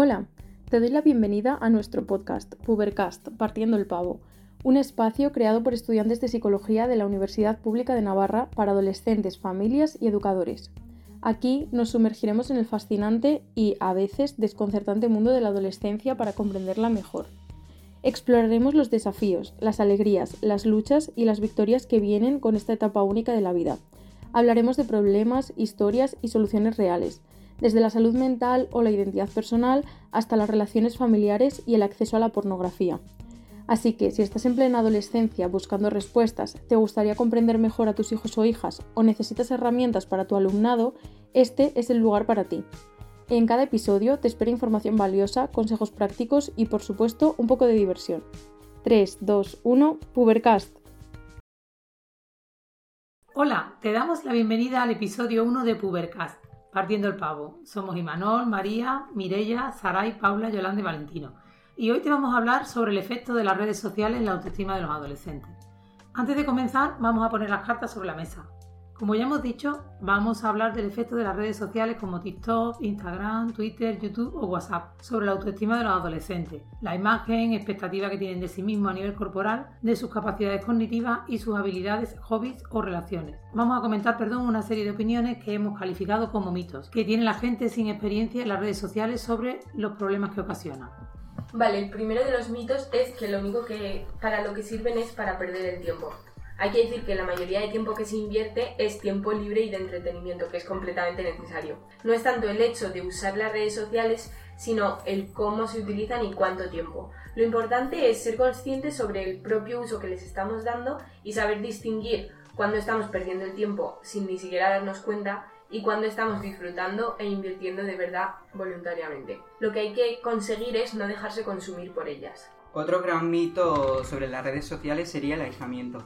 Hola, te doy la bienvenida a nuestro podcast, Pubercast, Partiendo el Pavo, un espacio creado por estudiantes de psicología de la Universidad Pública de Navarra para adolescentes, familias y educadores. Aquí nos sumergiremos en el fascinante y, a veces, desconcertante mundo de la adolescencia para comprenderla mejor. Exploraremos los desafíos, las alegrías, las luchas y las victorias que vienen con esta etapa única de la vida. Hablaremos de problemas, historias y soluciones reales, desde la salud mental o la identidad personal hasta las relaciones familiares y el acceso a la pornografía. Así que si estás en plena adolescencia buscando respuestas, te gustaría comprender mejor a tus hijos o hijas o necesitas herramientas para tu alumnado, este es el lugar para ti. En cada episodio te espera información valiosa, consejos prácticos y por supuesto un poco de diversión. 3, 2, 1, Pubercast. Hola, te damos la bienvenida al episodio 1 de Pubercast, Partiendo el Pavo. Somos Imanol, María, Mirella, Saray, Paula, Yolanda y Valentino. Y hoy te vamos a hablar sobre el efecto de las redes sociales en la autoestima de los adolescentes. Antes de comenzar, vamos a poner las cartas sobre la mesa. Como ya hemos dicho, vamos a hablar del efecto de las redes sociales como TikTok, Instagram, Twitter, YouTube o WhatsApp sobre la autoestima de los adolescentes, la imagen, expectativa que tienen de sí mismos a nivel corporal, de sus capacidades cognitivas y sus habilidades, hobbies o relaciones. Vamos a comentar, perdón, una serie de opiniones que hemos calificado como mitos, que tiene la gente sin experiencia en las redes sociales sobre los problemas que ocasionan. Vale, el primero de los mitos es que lo único que para lo que sirven es para perder el tiempo. Hay que decir que la mayoría de tiempo que se invierte es tiempo libre y de entretenimiento, que es completamente necesario. No es tanto el hecho de usar las redes sociales, sino el cómo se utilizan y cuánto tiempo. Lo importante es ser conscientes sobre el propio uso que les estamos dando y saber distinguir cuando estamos perdiendo el tiempo sin ni siquiera darnos cuenta y cuando estamos disfrutando e invirtiendo de verdad voluntariamente. Lo que hay que conseguir es no dejarse consumir por ellas. Otro gran mito sobre las redes sociales sería el aislamiento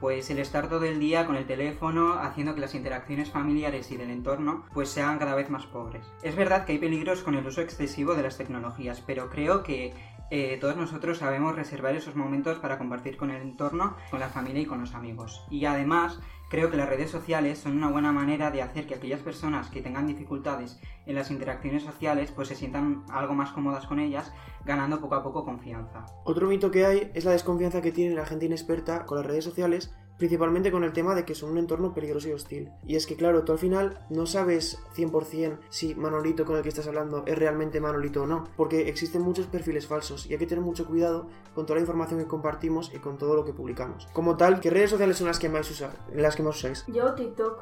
pues el estar todo el día con el teléfono haciendo que las interacciones familiares y del entorno pues sean cada vez más pobres. Es verdad que hay peligros con el uso excesivo de las tecnologías, pero creo que eh, todos nosotros sabemos reservar esos momentos para compartir con el entorno, con la familia y con los amigos. Y además creo que las redes sociales son una buena manera de hacer que aquellas personas que tengan dificultades en las interacciones sociales pues se sientan algo más cómodas con ellas, ganando poco a poco confianza. Otro mito que hay es la desconfianza que tiene la gente inexperta con las redes sociales principalmente con el tema de que son un entorno peligroso y hostil. Y es que, claro, tú al final no sabes 100% si Manolito con el que estás hablando es realmente Manolito o no, porque existen muchos perfiles falsos y hay que tener mucho cuidado con toda la información que compartimos y con todo lo que publicamos. Como tal, ¿qué redes sociales son las que más, usa, las que más usáis? Yo TikTok.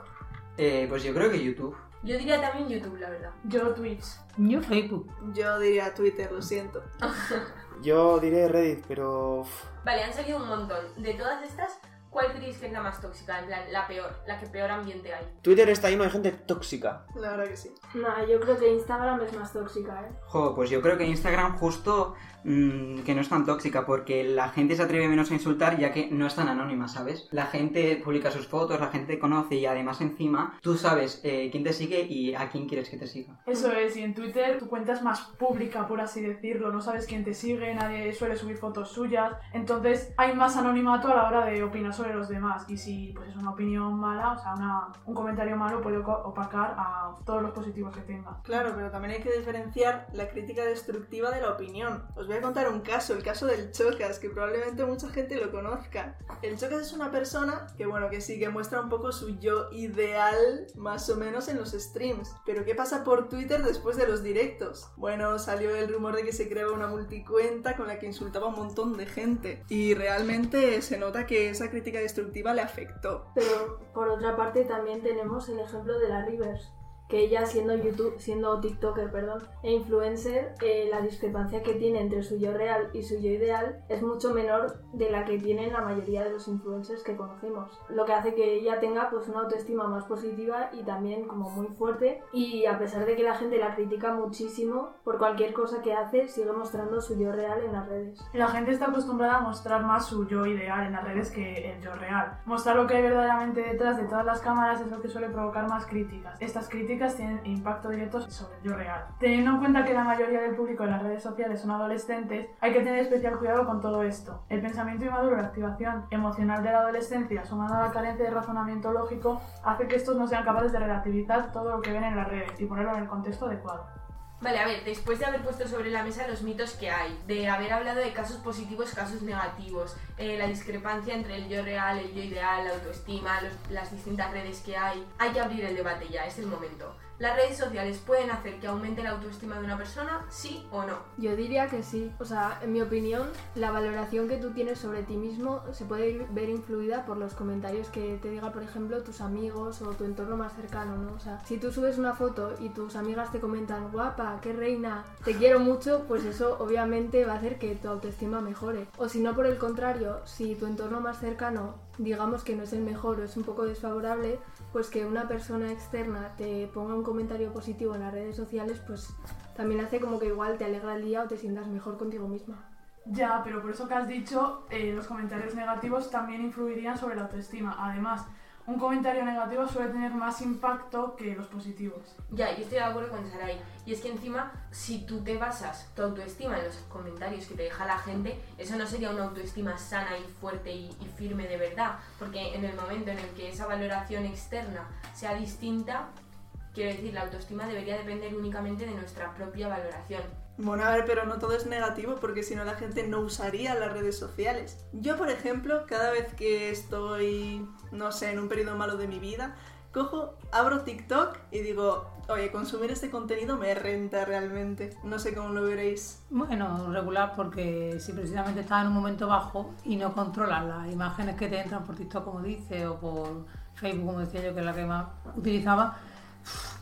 Eh, pues yo creo que YouTube. Yo diría también YouTube, la verdad. Yo Twitch. Yo Facebook. Yo diría Twitter, lo siento. Yo diré Reddit, pero... Vale, han salido un montón. De todas estas, ¿Cuál creéis que es la más tóxica? En plan, la peor, la que peor ambiente hay. Twitter está lleno de gente tóxica. La verdad que sí. No, yo creo que Instagram es más tóxica, ¿eh? Jo, pues yo creo que Instagram justo mmm, que no es tan tóxica porque la gente se atreve menos a insultar ya que no es tan anónima, ¿sabes? La gente publica sus fotos, la gente te conoce y además encima tú sabes eh, quién te sigue y a quién quieres que te siga. Eso es, y en Twitter tu cuenta es más pública, por así decirlo, no sabes quién te sigue, nadie suele subir fotos suyas, entonces hay más anonimato a la hora de opinar sobre los demás y si pues es una opinión mala, o sea, una- un comentario malo puede opacar a todos los positivos que tenga. Claro, pero también hay que diferenciar la crítica destructiva de la opinión. Os voy a contar un caso, el caso del Chocas, que probablemente mucha gente lo conozca. El Chocas es una persona que, bueno, que sí, que muestra un poco su yo ideal, más o menos, en los streams. Pero ¿qué pasa por Twitter después de los directos? Bueno, salió el rumor de que se creaba una multicuenta con la que insultaba a un montón de gente. Y realmente se nota que esa crítica destructiva le afectó. Pero por otra parte también tenemos el ejemplo de la Rivers, que ella siendo YouTube, siendo TikToker, perdón, e influencer, eh, la discrepancia que tiene entre su yo real y su yo ideal es mucho menor de la que tienen la mayoría de los influencers que conocemos. Lo que hace que ella tenga pues una autoestima más positiva y también como muy fuerte y a pesar de que la gente la critica muchísimo por cualquier cosa que hace, sigue mostrando su yo real en las redes. La gente está acostumbrada a mostrar más su yo ideal en las redes que el yo real. Mostrar lo que hay verdaderamente detrás de todas las cámaras es lo que suele provocar más críticas. Estas críticas tienen impacto directo sobre el yo real. Teniendo en cuenta que la mayoría del público en las redes sociales son adolescentes, hay que tener especial cuidado con todo esto. El pensamiento inmaduro la activación emocional de la adolescencia, sumado a la carencia de razonamiento lógico, hace que estos no sean capaces de relativizar todo lo que ven en las redes y ponerlo en el contexto adecuado. Vale, a ver, después de haber puesto sobre la mesa los mitos que hay, de haber hablado de casos positivos, casos negativos, eh, la discrepancia entre el yo real, el yo ideal, la autoestima, los- las distintas redes que hay, hay que abrir el debate ya, es el momento. ¿Las redes sociales pueden hacer que aumente la autoestima de una persona? ¿Sí o no? Yo diría que sí. O sea, en mi opinión, la valoración que tú tienes sobre ti mismo se puede ver influida por los comentarios que te diga, por ejemplo, tus amigos o tu entorno más cercano, ¿no? O sea, si tú subes una foto y tus amigas te comentan, guapa, qué reina, te quiero mucho, pues eso obviamente va a hacer que tu autoestima mejore. O si no, por el contrario, si tu entorno más cercano, digamos que no es el mejor o es un poco desfavorable, pues que una persona externa te ponga un comentario positivo en las redes sociales, pues también hace como que igual te alegra el día o te sientas mejor contigo misma. Ya, pero por eso que has dicho, eh, los comentarios negativos también influirían sobre la autoestima. Además, un comentario negativo suele tener más impacto que los positivos. Ya, yo estoy de acuerdo con Sarai. Y es que encima, si tú te basas tu autoestima en los comentarios que te deja la gente, eso no sería una autoestima sana y fuerte y, y firme de verdad. Porque en el momento en el que esa valoración externa sea distinta, quiero decir, la autoestima debería depender únicamente de nuestra propia valoración. Bueno, a ver, pero no todo es negativo porque si no la gente no usaría las redes sociales. Yo, por ejemplo, cada vez que estoy, no sé, en un periodo malo de mi vida, cojo, abro TikTok y digo, oye, consumir este contenido me renta realmente. No sé cómo lo veréis. Bueno, regular porque si precisamente estás en un momento bajo y no controlas las imágenes que te entran por TikTok, como dice, o por Facebook, como decía yo, que es la que más utilizaba,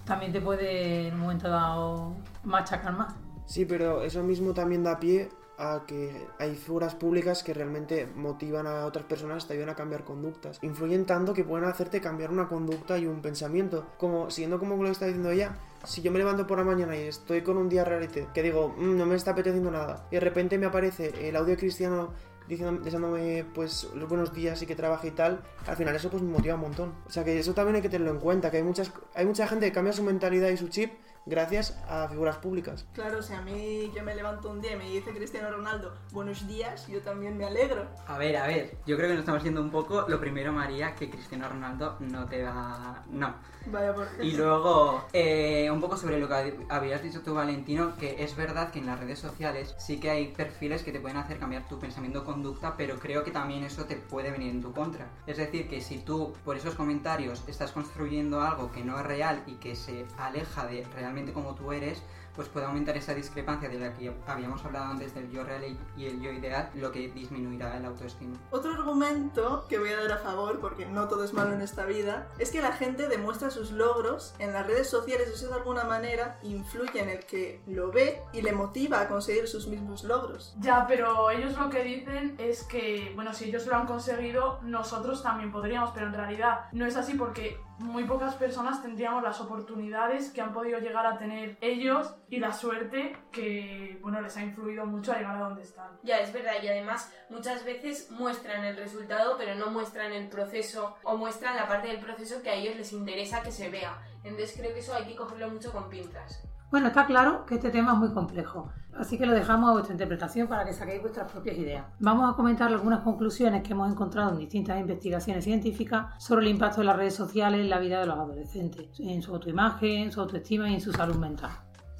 también te puede en un momento dado machacar más. Sí, pero eso mismo también da pie a que hay figuras públicas que realmente motivan a otras personas, te ayudan a cambiar conductas. Influyen tanto que pueden hacerte cambiar una conducta y un pensamiento. Como, siguiendo como lo que está diciendo ella, si yo me levanto por la mañana y estoy con un día realite, que digo, "Mm, no me está apeteciendo nada, y de repente me aparece el audio cristiano deseándome pues los buenos días y que trabaje y tal, al final eso pues me motiva un montón. O sea que eso también hay que tenerlo en cuenta, que hay muchas hay mucha gente que cambia su mentalidad y su chip gracias a figuras públicas. Claro, si a mí yo me levanto un día y me dice Cristiano Ronaldo, buenos días, yo también me alegro. A ver, a ver, yo creo que nos estamos yendo un poco. Lo primero, María, que Cristiano Ronaldo no te da. No. Vaya por Y luego, eh, un poco sobre lo que habías dicho tú, Valentino, que es verdad que en las redes sociales sí que hay perfiles que te pueden hacer cambiar tu pensamiento o conducta, pero creo que también eso te puede venir en tu contra. Es decir, que si tú por esos comentarios estás construyendo algo que no es real y que se aleja de realmente como tú eres, pues puede aumentar esa discrepancia de la que habíamos hablado antes del yo real y el yo ideal, lo que disminuirá el autoestima. Otro argumento que voy a dar a favor, porque no todo es malo en esta vida, es que la gente demuestra sus logros en las redes sociales, eso de alguna manera influye en el que lo ve y le motiva a conseguir sus mismos logros. Ya, pero ellos lo que dicen es que, bueno, si ellos lo han conseguido, nosotros también podríamos, pero en realidad no es así porque muy pocas personas tendríamos las oportunidades que han podido llegar a tener ellos y la suerte que, bueno, les ha influido mucho a llegar a donde están. Ya, es verdad, y además muchas veces muestran el resultado, pero no muestran el proceso o muestran la parte del proceso que a ellos les interesa que se vea. Entonces creo que eso hay que cogerlo mucho con pinzas. Bueno, está claro que este tema es muy complejo, así que lo dejamos a vuestra interpretación para que saquéis vuestras propias ideas. Vamos a comentar algunas conclusiones que hemos encontrado en distintas investigaciones científicas sobre el impacto de las redes sociales en la vida de los adolescentes, en su autoimagen, su autoestima y en su salud mental.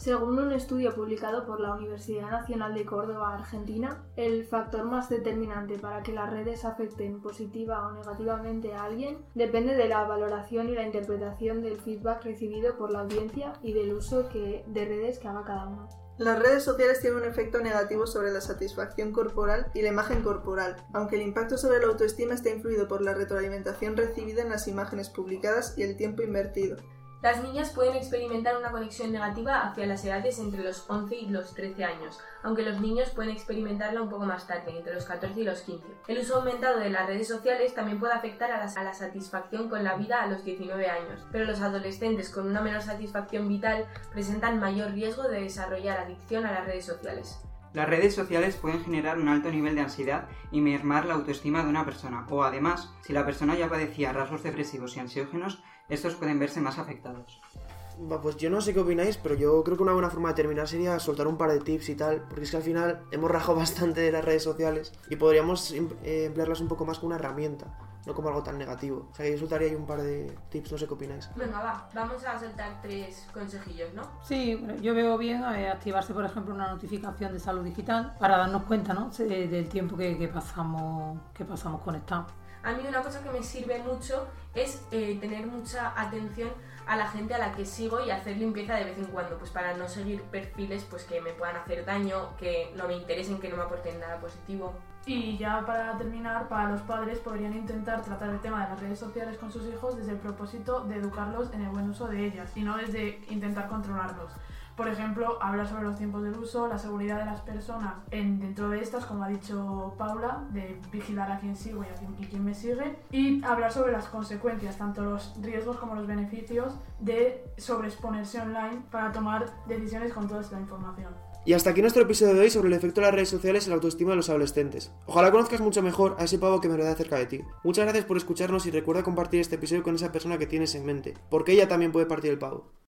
Según un estudio publicado por la Universidad Nacional de Córdoba, Argentina, el factor más determinante para que las redes afecten positiva o negativamente a alguien depende de la valoración y la interpretación del feedback recibido por la audiencia y del uso que, de redes que haga cada uno. Las redes sociales tienen un efecto negativo sobre la satisfacción corporal y la imagen corporal, aunque el impacto sobre la autoestima está influido por la retroalimentación recibida en las imágenes publicadas y el tiempo invertido. Las niñas pueden experimentar una conexión negativa hacia las edades entre los 11 y los 13 años, aunque los niños pueden experimentarla un poco más tarde, entre los 14 y los 15. El uso aumentado de las redes sociales también puede afectar a la, a la satisfacción con la vida a los 19 años, pero los adolescentes con una menor satisfacción vital presentan mayor riesgo de desarrollar adicción a las redes sociales. Las redes sociales pueden generar un alto nivel de ansiedad y mermar la autoestima de una persona, o además, si la persona ya padecía rasgos depresivos y ansiógenos, estos pueden verse más afectados. Pues yo no sé qué opináis, pero yo creo que una buena forma de terminar sería soltar un par de tips y tal, porque es que al final hemos rajado bastante de las redes sociales y podríamos em- eh, emplearlas un poco más como una herramienta, no como algo tan negativo. O sea, que yo soltaría ahí un par de tips, no sé qué opináis. Venga, va, vamos a soltar tres consejillos, ¿no? Sí, bueno, yo veo bien eh, activarse, por ejemplo, una notificación de salud digital para darnos cuenta ¿no? de- del tiempo que, que pasamos, que pasamos conectados. A mí una cosa que me sirve mucho es eh, tener mucha atención a la gente a la que sigo y hacer limpieza de vez en cuando, pues para no seguir perfiles pues que me puedan hacer daño, que no me interesen, que no me aporten nada positivo. Y ya para terminar, para los padres podrían intentar tratar el tema de las redes sociales con sus hijos desde el propósito de educarlos en el buen uso de ellas y no desde intentar controlarlos. Por ejemplo, hablar sobre los tiempos del uso, la seguridad de las personas en, dentro de estas, como ha dicho Paula, de vigilar a quién sigo y a quién, y quién me sigue, y hablar sobre las consecuencias, tanto los riesgos como los beneficios de sobreexponerse online para tomar decisiones con toda esta información. Y hasta aquí nuestro episodio de hoy sobre el efecto de las redes sociales en la autoestima de los adolescentes. Ojalá conozcas mucho mejor a ese pavo que me rodea cerca de ti. Muchas gracias por escucharnos y recuerda compartir este episodio con esa persona que tienes en mente, porque ella también puede partir el pavo.